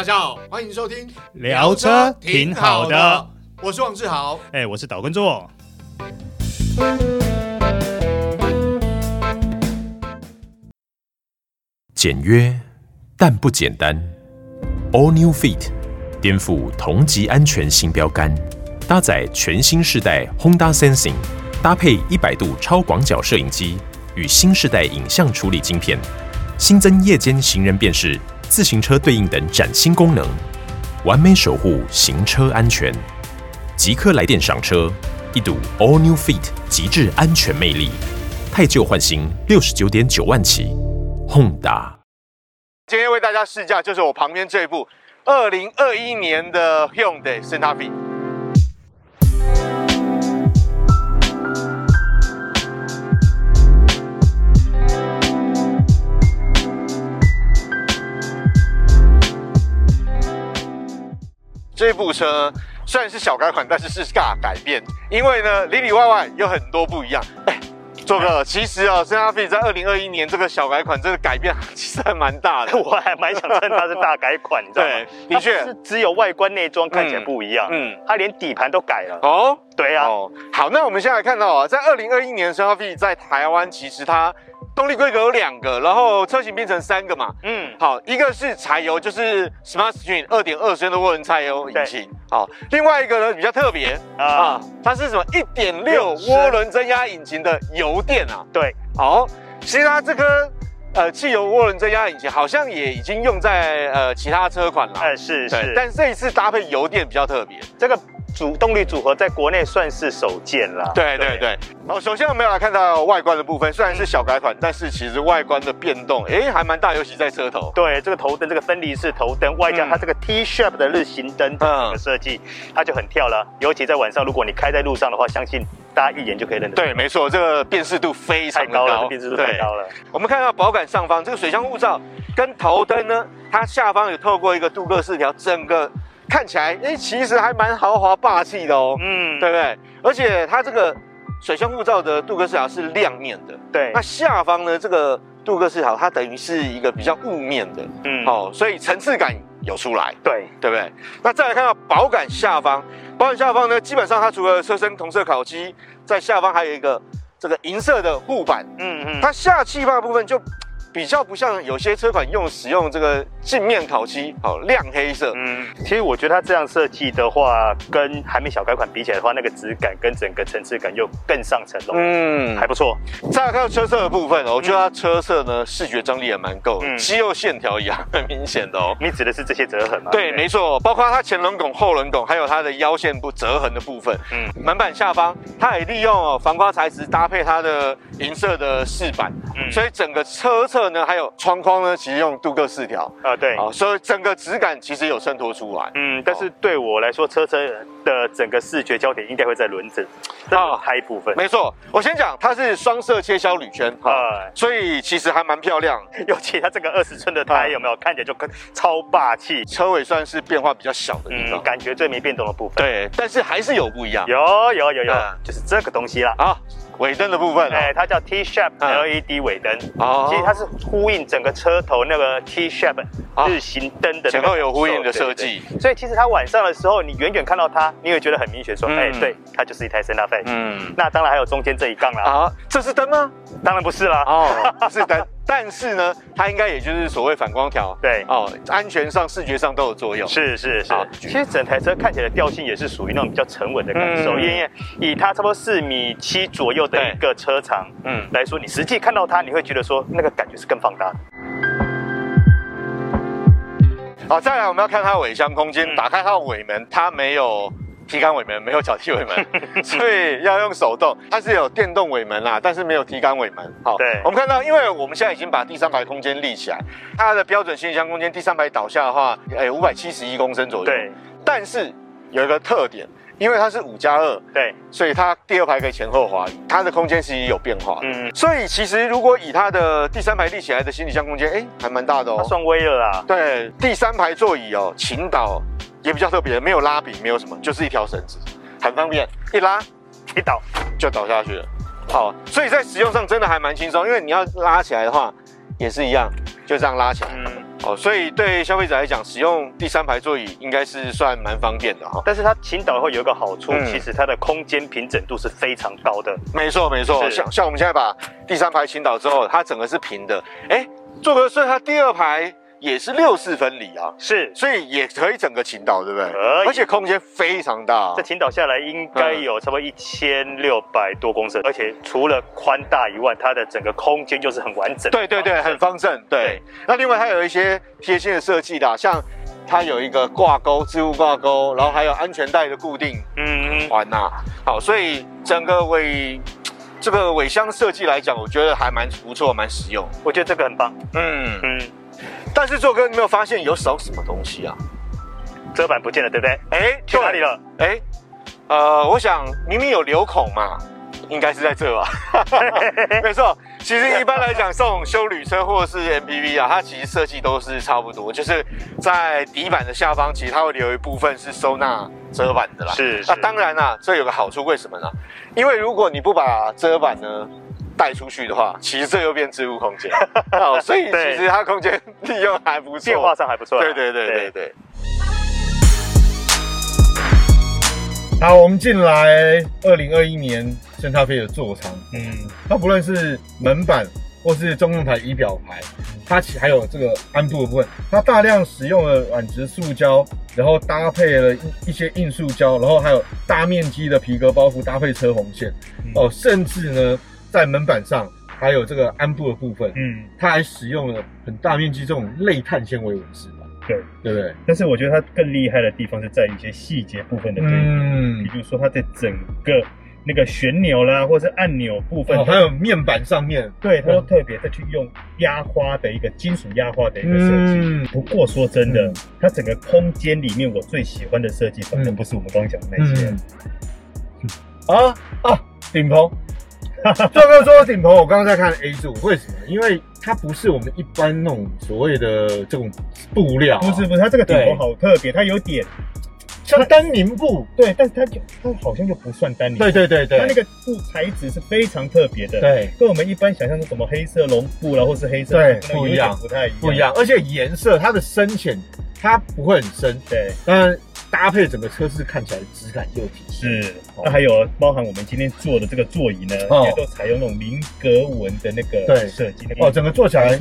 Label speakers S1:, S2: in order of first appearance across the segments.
S1: 大家好，欢迎收听
S2: 聊车挺好的，
S1: 我是王志豪，
S2: 哎，我是岛根座。
S3: 简约但不简单，All New Fit 颠覆同级安全新标杆，搭载全新世代 Honda Sensing，搭配一百度超广角摄影机与新世代影像处理晶片，新增夜间行人辨识。自行车对应等崭新功能，完美守护行车安全。即刻来电赏车，一睹 All New Fit 极致安全魅力，太旧换新，六十九点九万起，Honda。
S1: 今天为大家试驾就是我旁边这部二零二一年的 Hyundai Santa Fe。这部车虽然是小改款，但是是大改变，因为呢里里外外有很多不一样。哎，做哥，其实啊，Santa Fe 在二零二一年这个小改款，这个改变其实还蛮大的。
S4: 我还蛮想称它是大改款，你知道吗？
S1: 对，的确
S4: 是只有外观内装看起来不一样，嗯，它连底盘都改了。
S1: 哦，
S4: 对啊。
S1: 哦，好，那我们现在看到啊，在二零二一年 Santa Fe 在台湾其实它。动力规格有两个，然后车型变成三个嘛。嗯，好，一个是柴油，就是 Smartstream 二点二升的涡轮柴油引擎。好，另外一个呢比较特别啊，啊，它是什么？一点六涡轮增压引擎的油电啊。
S4: 对，
S1: 好，其实它这颗呃汽油涡轮增压引擎好像也已经用在呃其他车款了。
S4: 哎，是是，
S1: 但这一次搭配油电比较特别，
S4: 这个。主动力组合在国内算是首见了。
S1: 对对对，好，首先我们要来看到外观的部分，虽然是小改款，但是其实外观的变动，哎，还蛮大，尤其在车头。
S4: 对，这个头灯，这个分离式头灯，外加它这个 T-shape 的日行灯的设计，它就很跳了。尤其在晚上，如果你开在路上的话，相信大家一眼就可以认得。
S1: 对，没错，这个辨识度非常高，
S4: 高了，辨识度太高了。
S1: 我们看到保杆上方这个水箱护罩跟头灯呢，它下方有透过一个镀铬饰条，整个。看起来，哎，其实还蛮豪华霸气的哦，嗯，对不对？而且它这个水箱护罩的镀铬饰条是亮面的，
S4: 对。
S1: 那下方呢，这个镀铬饰条它等于是一个比较雾面的，嗯，哦，所以层次感有出来，
S4: 对，
S1: 对不对？那再来看到保杆下方，保杆下方呢，基本上它除了车身同色烤漆，在下方还有一个这个银色的护板，嗯嗯，它下气坝部分就。比较不像有些车款用使用这个镜面烤漆，好亮黑色。
S4: 嗯，其实我觉得它这样设计的话，跟还没小改款比起来的话，那个质感跟整个层次感又更上层楼。嗯，还不错。
S1: 再来看到车色的部分哦，我觉得它车色呢视觉张力也蛮够，嗯、肌肉线条也很明显的哦。
S4: 你指的是这些折痕吗？
S1: 对，没错，包括它前轮拱、后轮拱，还有它的腰线部折痕的部分。嗯，门板下方它也利用哦防刮材质搭配它的银色的饰板，嗯，所以整个车侧。呢，还有窗框呢，其实用镀铬饰条啊，对啊，所以整个质感其实有衬托出来。
S4: 嗯，但是对我来说，车车的整个视觉焦点应该会在轮子啊，胎部分。
S1: 没错，我先讲，它是双色切削铝圈啊，所以其实还蛮漂亮。
S4: 尤其它这个二十寸的胎有没有看起来就超霸气？
S1: 车尾算是变化比较小的地方，
S4: 感觉最没变动的部分。
S1: 对，但是还是有不一样。
S4: 有有有有，就是这个东西啦。啊。
S1: 尾灯的部分，
S4: 哎，它叫 T-shape LED 尾灯，哦，其实它是呼应整个车头那个 T-shape 日行灯的前后
S1: 有呼应的设计，
S4: 所以其实它晚上的时候，你远远看到它，你会觉得很明显，说，哎，对，它就是一台 Santa Fe。嗯，那当然还有中间这一杠啦。
S1: 啊，这是灯吗？
S4: 当然不是啦，
S1: 哦，是灯。但是呢，它应该也就是所谓反光条，对哦，安全上、视觉上都有作用。
S4: 是是是，其实整台车看起来的调性也是属于那种比较沉稳的感受，因为以它差不多四米七左右的一个车长，嗯来说，你实际看到它，你会觉得说那个感觉是更放大的。
S1: 好，再来我们要看它尾箱空间，打开它的尾门，它没有。提杆尾门没有脚踢尾门，所以要用手动。它是有电动尾门啦，但是没有提杆尾门。好，对，我们看到，因为我们现在已经把第三排空间立起来，它的标准行李箱空间，第三排倒下的话，哎，五百七十一公升左右。对，但是有一个特点，因为它是五加二，对，所以它第二排可以前后滑移，它的空间其实有变化。嗯，所以其实如果以它的第三排立起来的行李箱空间，哎，还蛮大的哦。它
S4: 算威了啦。
S1: 对，第三排座椅哦，倾倒。也比较特别，没有拉柄，没有什么，就是一条绳子，很方便，一拉一倒就倒下去了。好，所以在使用上真的还蛮轻松，因为你要拉起来的话，也是一样，就这样拉起来，嗯，哦，所以对消费者来讲，使用第三排座椅应该是算蛮方便的哈。
S4: 但是它倾倒会有一个好处，嗯、其实它的空间平整度是非常高的。
S1: 没错没错，像像我们现在把第三排倾倒之后，它整个是平的。哎，坐个所以它第二排。也是六四分离啊，
S4: 是，
S1: 所以也可以整个倾倒，对不对？而且空间非常大，啊，
S4: 这倾倒下来应该有差不多一千六百多公升，嗯、而且除了宽大以外，它的整个空间就是很完整，
S1: 对对对，很方正。对，对。那另外它有一些贴心的设计的，像它有一个挂钩，置物挂钩，然后还有安全带的固定，嗯，环呐，好，所以整个尾这个尾箱设计来讲，我觉得还蛮不错，蛮实用，
S4: 我觉得这个很棒，嗯。
S1: 嗯。但是做哥，你没有发现有少什么东西啊？
S4: 遮板不见了，对不对？哎、欸，去哪里了？哎、欸，
S1: 呃，我想明明有留孔嘛，应该是在这吧？没错，其实一般来讲，这种修旅车或者是 MPV 啊，它其实设计都是差不多，就是在底板的下方，其实它会留一部分是收纳遮板的啦。
S4: 是，
S1: 是，那当然啦，这有个好处，为什么呢？因为如果你不把遮板呢，带出去的话，其实这又变置物空间，哦，所以其实它空间利用还不错，
S4: 变化上还不错。
S1: 对对对对对，对。好，我们进来二零二一年圣塔菲的座舱，嗯，它不论是门板或是中控台仪表盘，它其还有这个鞍部的部分，它大量使用了软质塑胶，然后搭配了一一些硬塑胶，然后还有大面积的皮革包覆搭配车红线，哦，甚至呢。在门板上还有这个鞍部的部分，嗯，它还使用了很大面积这种类碳纤维纹饰吧？
S5: 对，
S1: 对不对？
S5: 但是我觉得它更厉害的地方是在于一些细节部分的对比，嗯，比如说它在整个那个旋钮啦，或者是按钮部分，
S1: 哦，还有面板上面，
S5: 对，它都特别的去用压花的一个金属压花的一个设计。嗯，不过说真的，嗯，它整个空间里面我最喜欢的设计，反正不是我们刚刚讲的那些，
S1: 嗯，啊啊，顶棚。做哥说顶棚，我刚刚在看 A 柱，为什么？因为它不是我们一般那种所谓的这种布料，
S5: 不是不是，它这个顶棚好特别，它有点
S1: 像丹宁布，
S5: 对，但是它就它好像就不算丹宁，
S1: 对对对对，
S5: 它那个布材质是非常特别的，
S1: 对，
S5: 跟我们一般想象的什么黑色绒布啦，或是黑色
S1: 对不一样，
S5: 不太一样，
S1: 不一样，而且颜色它的深浅它不会很深，
S5: 对，
S1: 当然。搭配整个车子看起来质感又提升，
S5: 是。那还有包含我们今天坐的这个座椅呢，哦、也都采用那种菱格纹的那个设计。
S1: 哦，整个坐起来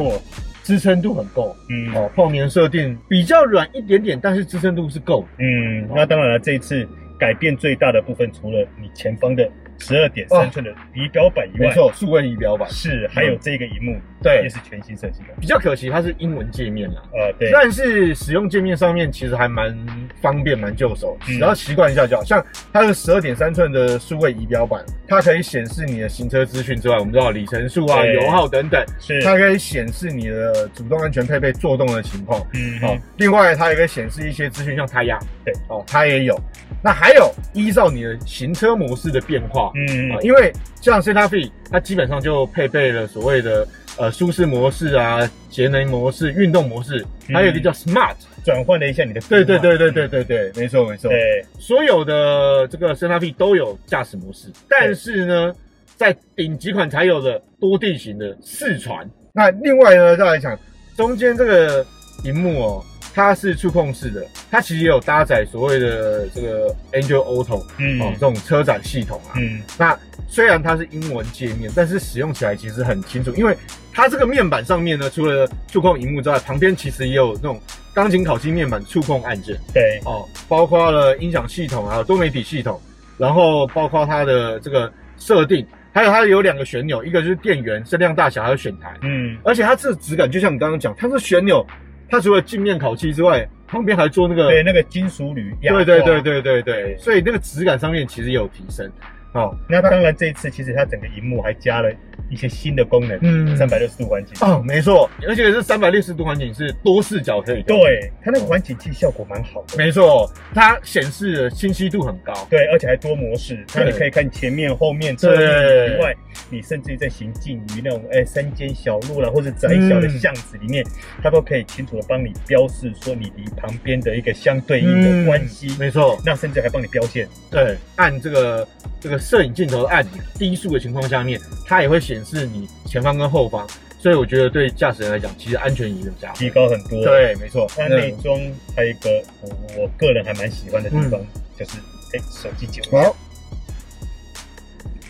S1: 支撑度很够。嗯，哦，泡棉设定比较软一点点，但是支撑度是够。
S5: 嗯，那当然了，这一次改变最大的部分，除了你前方的。十二点三寸的仪表板以外，
S1: 没错，数位仪表板
S5: 是，还有这个荧幕，
S1: 对，
S5: 也是全新设计的。
S1: 比较可惜，它是英文界面啦，
S5: 呃，对，
S1: 但是使用界面上面其实还蛮方便，蛮就手，只要习惯一下就好。像它的十二点三寸的数位仪表板，它可以显示你的行车资讯之外，我们知道里程数啊、油耗等等，
S5: 是，
S1: 它可以显示你的主动安全配备作动的情况，嗯，好，另外它也可以显示一些资讯，像胎压，对，哦，它也有。那还有依照你的行车模式的变化，嗯，因为像 Cetaphil 它基本上就配备了所谓的呃舒适模式啊、节能模式、运动模式，还有一个叫 Smart，
S5: 转换了一下你的。
S1: 对对对对对对对，没错没错。对，所有的这个 Cetaphil 都有驾驶模式，但是呢，在顶级款才有的多地形的四传。那另外呢，再来讲中间这个荧幕哦。它是触控式的，它其实也有搭载所谓的这个 Android Auto，嗯，哦，这种车载系统啊，嗯，那虽然它是英文界面，但是使用起来其实很清楚，因为它这个面板上面呢，除了触控荧幕之外，旁边其实也有那种钢琴烤漆面板触控按键，
S5: 对，
S1: 哦，包括了音响系统啊，多媒体系统，然后包括它的这个设定，还有它有两个旋钮，一个就是电源、声量大小，还有选台，嗯，而且它这个质感就像你刚刚讲，它是旋钮。它除了镜面烤漆之外，旁边还做那个
S5: 对那个金属铝压，
S1: 对对对对对对，所以那个质感上面其实也有提升。
S5: 哦，那当然这一次其实它整个荧幕还加了。一些新的功能，嗯，三百六十度环景。
S1: 哦，没错，而且是三百六十度环景是多视角可以，
S5: 对，它那个环景器效果蛮好的，
S1: 没错，它显示的清晰度很高，
S5: 对，而且还多模式，那你可以看前面、后面、侧面以外，你甚至于在行进于那种哎山间小路啦，或者窄小的巷子里面，它都可以清楚的帮你标示说你离旁边的一个相对应的关系，
S1: 没错，
S5: 那甚至还帮你标线，
S1: 对，按这个这个摄影镜头按钮低速的情况下面，它也会显。示你前方跟后方所以我觉得对驾驶人来讲，其实安全也有加
S5: 提高很多。
S1: 对，没错。
S5: 那内装还有一个我我个人还蛮喜欢的地方，嗯、就是哎、欸，手机解锁。好，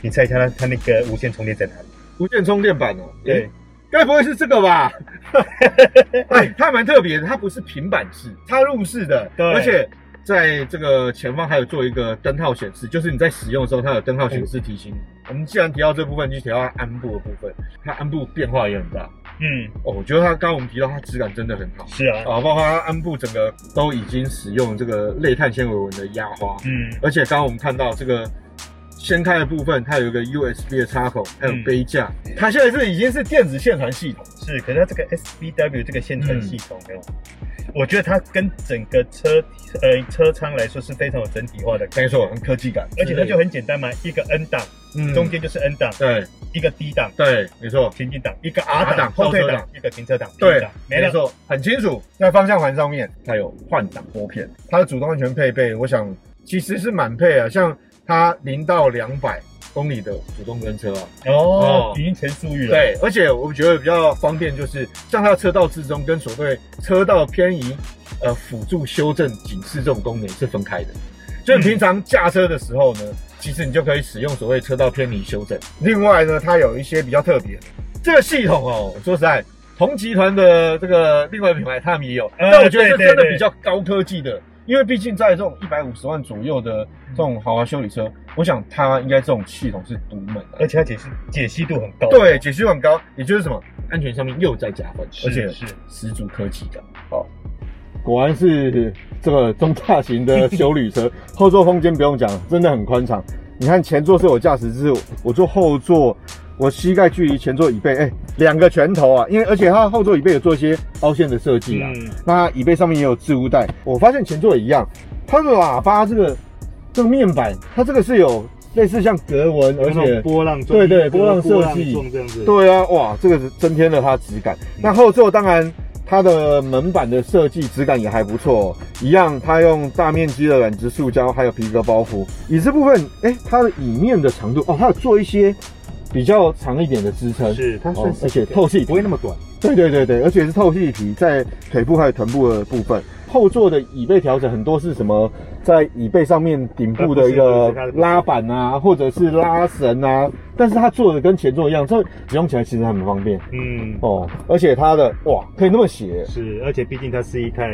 S5: 你猜一下它它那个无线充电在哪里？
S1: 无线充电板哦、喔。
S5: 对，
S1: 该不会是这个吧？哎，它蛮特别的，它不是平板式，插入式的，对，而且。在这个前方还有做一个灯号显示，就是你在使用的时候，它有灯号显示提醒你。我们既然提到这部分，就提到它鞍部的部分，它鞍部变化也很大。嗯，哦，我觉得它刚刚我们提到它质感真的很好。
S5: 是啊，
S1: 啊，包括它鞍部整个都已经使用这个类碳纤维纹的压花。嗯，而且刚刚我们看到这个。掀开的部分，它有一个 USB 的插口，还有杯架。嗯、它现在是已经是电子线传系统，
S5: 是。可是它这个 SBW 这个线传系统没有，嗯、我觉得它跟整个车呃车舱来说是非常有整体化的，
S1: 没错，很科技感。
S5: 而且它就很简单嘛，一个 N 档，嗯、中间就是 N 档，
S1: 对，
S5: 一个 D 档，
S1: 对，没错，
S5: 前进档，一个 R 档，后退档，一个停车档，
S1: 对，没错，很清楚。在方向盘上面，它有换挡拨片，它的主动安全配备，我想其实是满配啊，像。它零到两百公里的主动跟车啊，
S5: 哦，哦已经全速域了。
S1: 对，而且我觉得比较方便，就是像它的车道之中跟所谓车道偏移，呃，辅助修正警示这种功能是分开的。就你平常驾车的时候呢，嗯、其实你就可以使用所谓车道偏离修正。另外呢，它有一些比较特别这个系统哦，说实在，同集团的这个另外一品牌他们也有，呃、但我觉得是真的比较高科技的。因为毕竟在这种一百五十万左右的这种豪华修理车，我想它应该这种系统是独门的，
S5: 而且它解析解析度很高。
S1: 对，解析度很高，也就是什么安全上面又在加分，而且是十足科技感。好，果然是这个中大型的修理车，后座空间不用讲，真的很宽敞。你看前座是有驾驶姿势，我坐后座。我膝盖距离前座椅背，哎、欸，两个拳头啊！因为而且它后座椅背有做一些凹陷的设计啊。嗯、那椅背上面也有置物袋。我发现前座也一样，它的喇叭这个这个面板，它这个是有类似像格纹，而且
S5: 波浪
S1: 对对波浪设计，对啊，哇，这个是增添了它的质感。嗯、那后座当然它的门板的设计质感也还不错，一样它用大面积的软质塑胶还有皮革包覆。椅子部分，哎、欸，它的椅面的长度哦，它有做一些。比较长一点的支撑，
S5: 是它算是，
S1: 而且透气
S5: 不会那么短。
S1: 对对对对，而且是透气皮，在腿部还有臀部的部分。后座的椅背调整很多是什么？在椅背上面顶部的一个拉板啊，或者是拉绳啊。但是它做的跟前座一样，这使用起来其实很方便。嗯哦，而且它的哇，可以那么斜。
S5: 是，而且毕竟它是一台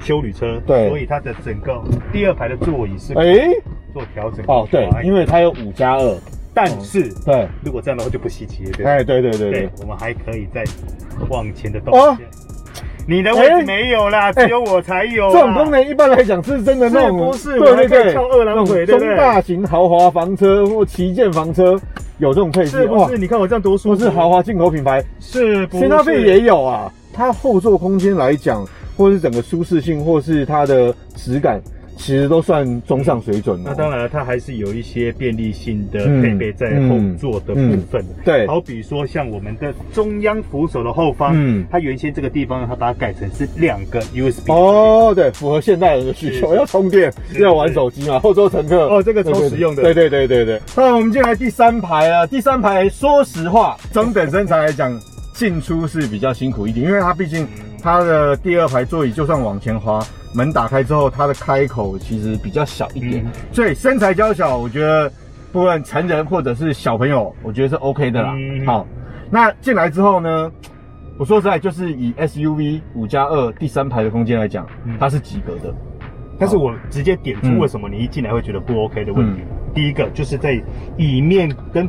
S5: 修旅车，
S1: 对，
S5: 所以它的整个第二排的座椅是哎做调整。
S1: 哦，对，因为它有五加二。
S5: 但是，
S1: 对，
S5: 如果这样的话就不稀奇了，对。
S1: 哎，对对对对，
S5: 我们还可以再往前的动线。你的位置没有啦，只有我才有。
S1: 这种功能一般来讲是真的那种，
S5: 不是？对对对，翘二郎腿，
S1: 中大型豪华房车或旗舰房车有这种配置。
S5: 是不是？你看我这样多舒服。
S1: 是豪华进口品牌，
S5: 是。
S1: 新搭配也有啊，它后座空间来讲，或是整个舒适性，或是它的质感。其实都算中上水准的。
S5: 那当然了，它还是有一些便利性的配备在后座的部分。
S1: 对，
S5: 好比说像我们的中央扶手的后方，嗯，它原先这个地方它把它改成是两个 USB。
S1: 哦，对，符合现代人的需求，要充电，要玩手机嘛。后座乘客，
S5: 哦，这个超实用的。
S1: 对对对对对。那我们进来第三排啊，第三排说实话，中等身材来讲，进出是比较辛苦一点，因为它毕竟它的第二排座椅就算往前滑。门打开之后，它的开口其实比较小一点，嗯、所以身材娇小，我觉得不论成人或者是小朋友，我觉得是 OK 的啦。嗯、好，那进来之后呢，我说实在，就是以 SUV 五加二第三排的空间来讲，它是及格的。
S5: 但是我直接点出为什么你一进来会觉得不 OK 的问题。嗯、第一个就是在椅面跟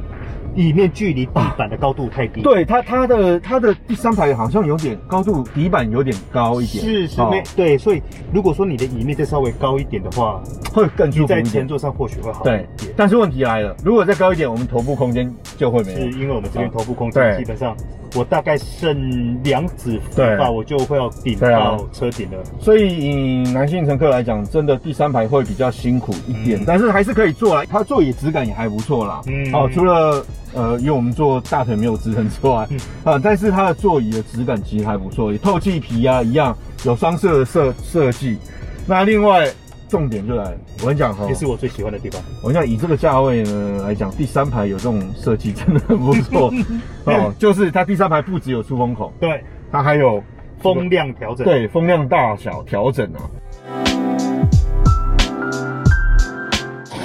S5: 椅面距离地板的高度太低，
S1: 对它它的它的第三排好像有点高度，底板有点高一点，
S5: 是是没对，所以如果说你的椅面再稍微高一点的话，
S1: 会更舒服。
S5: 在前座上或许会好一点。
S1: 对，但是问题来了，如果再高一点，我们头部空间就会没有。
S5: 是因为我们这边头部空间基本上，我大概剩两指幅吧，我就会要顶到车顶了。
S1: 所以以男性乘客来讲，真的第三排会比较辛苦一点，但是还是可以坐啊，它座椅质感也还不错啦。嗯，哦，除了。呃，因为我们坐大腿没有支撑之外，嗯、啊，但是它的座椅的质感其实还不错，透气皮啊一样有双色的设设计。那另外重点就来了，我跟你讲哈，
S5: 也是我最喜欢的地方。
S1: 我跟你讲，以这个价位呢来讲，第三排有这种设计真的很不错 哦。就是它第三排不只有出风口，
S5: 对，
S1: 它还有
S5: 风量调整，
S1: 对，风量大小调整啊。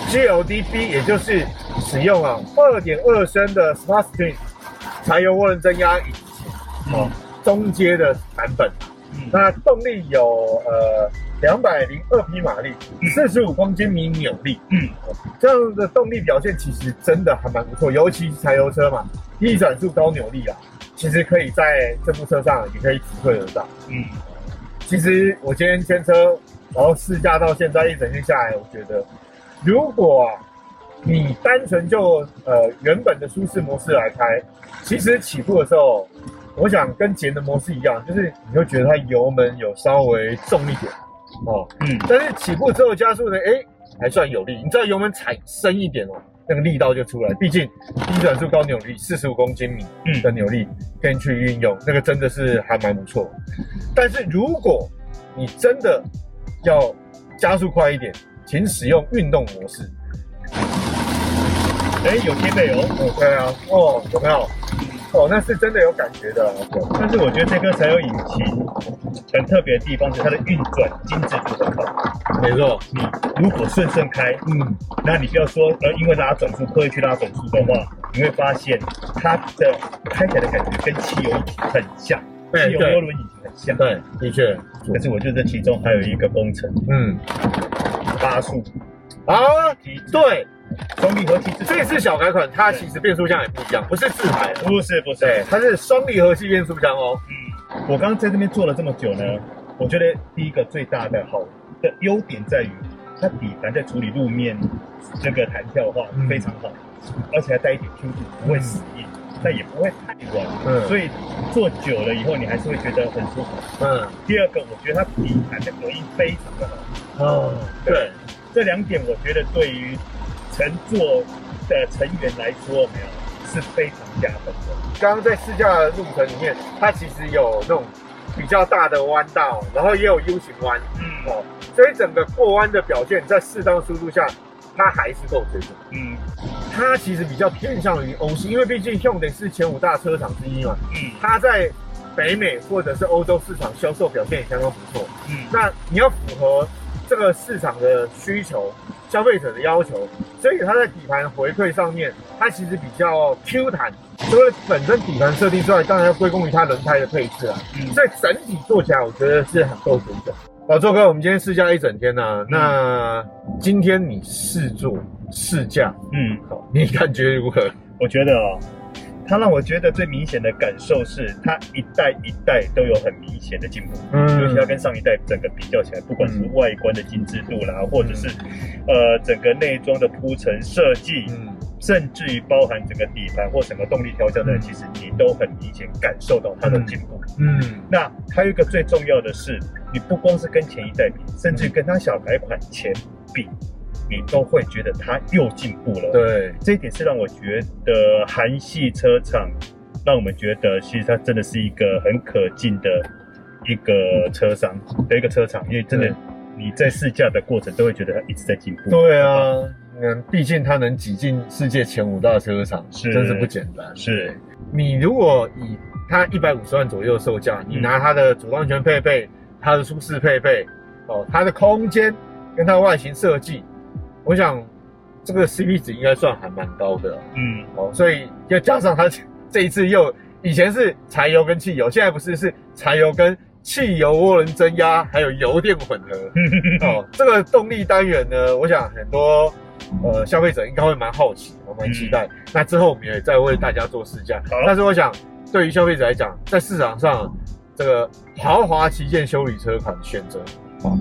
S1: GLDB 也就是使用啊二点二升的 Smart-String 柴油涡轮增压引擎，哦，中阶的版本。那动力有呃两百零二匹马力，四十五公斤米扭力，嗯，这样的动力表现其实真的还蛮不错，尤其是柴油车嘛，逆转速高扭力啊，其实可以在这部车上也可以体会得到。嗯，其实我今天牵车，然后试驾到现在一整天下来，我觉得如果啊你单纯就呃原本的舒适模式来开，其实起步的时候。我想跟节能模式一样，就是你会觉得它油门有稍微重一点哦，嗯，但是起步之后加速呢，哎、欸，还算有力。你知道油门踩深一点哦，那个力道就出来。毕竟低转速高扭力，四十五公斤米的扭力跟去运用，那个真的是还蛮不错。但是如果你真的要加速快一点，请使用运动模式。哎、欸，有贴背哦，OK 啊，哦，有没有？哦，那是真的有感觉的，
S5: 但是我觉得这颗柴油引擎很特别的地方是它的运转精致度很高。
S1: 没错，
S5: 你如果顺顺开，嗯，那你不要说呃，因为拉转速刻意去拉转速的话，你会发现它的开起来的感觉跟汽油引擎很像，汽油涡轮引擎很像。
S1: 对，的确。
S5: 可是我觉得这其中还有一个工程，嗯，八速
S1: 啊，对。
S5: 双离合器，
S1: 这次小改款，它其实变速箱也不一样，不是自排，
S5: 不是不是，
S1: 它是双离合器变速箱哦。
S5: 嗯，我刚刚在这边坐了这么久呢，我觉得第一个最大的好的优点在于，它底盘在处理路面这个弹跳的话非常好，而且还带一点 Q 度，不会死硬，但也不会太软，嗯，所以坐久了以后你还是会觉得很舒服。嗯，第二个我觉得它底盘的隔音非常的好。哦，对，这两点我觉得对于乘坐的成员来说，没有是非常加分的。
S1: 刚刚在试驾的路程里面，它其实有那种比较大的弯道，然后也有 U 型弯，嗯哦，所以整个过弯的表现在适当速度下，它还是够追的。嗯，它其实比较偏向于欧系，因为毕竟 Hyundai 是前五大车厂之一嘛。嗯，它在北美或者是欧洲市场销售表现也相当不错。嗯，那你要符合这个市场的需求。消费者的要求，所以它在底盘回馈上面，它其实比较 Q 弹。除了本身底盘设定之外，当然要归功于它轮胎的配置啊。嗯，所以整体做起来，我觉得是很够水准。老周哥，我们今天试驾一整天呢、啊嗯，那今天你试坐试驾，嗯，好，你感觉如何？
S5: 我觉得哦。它让我觉得最明显的感受是，它一代一代都有很明显的进步，嗯，尤其它跟上一代整个比较起来，不管是外观的精致度啦，嗯、或者是，呃，整个内装的铺陈设计，嗯，甚至于包含整个底盘或整个动力调教的、嗯，其实你都很明显感受到它的进步，嗯，那还有一个最重要的是，你不光是跟前一代比，甚至跟它小改款前比。你都会觉得它又进步了，
S1: 对，
S5: 这一点是让我觉得韩系车厂让我们觉得，其实它真的是一个很可敬的一个车商的一个车厂，因为真的你在试驾的过程都会觉得它一直在进步。
S1: 对啊，嗯，毕竟它能挤进世界前五大车厂，是真是不简单。
S5: 是
S1: 你如果以它一百五十万左右售价，你拿它的主动安全配备、它的舒适配备哦，它的空间跟它的外形设计。我想，这个 CP 值应该算还蛮高的，嗯，哦，所以要加上它这一次又以前是柴油跟汽油，现在不是是柴油跟汽油涡轮增压，还有油电混合，哦，这个动力单元呢，我想很多呃消费者应该会蛮好奇，我蛮期待。那之后我们也再为大家做试驾。但是我想，对于消费者来讲，在市场上这个豪华旗舰修理车款选择，啊，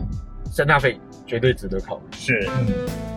S1: 圣纳菲绝对值得考虑。
S5: 是。嗯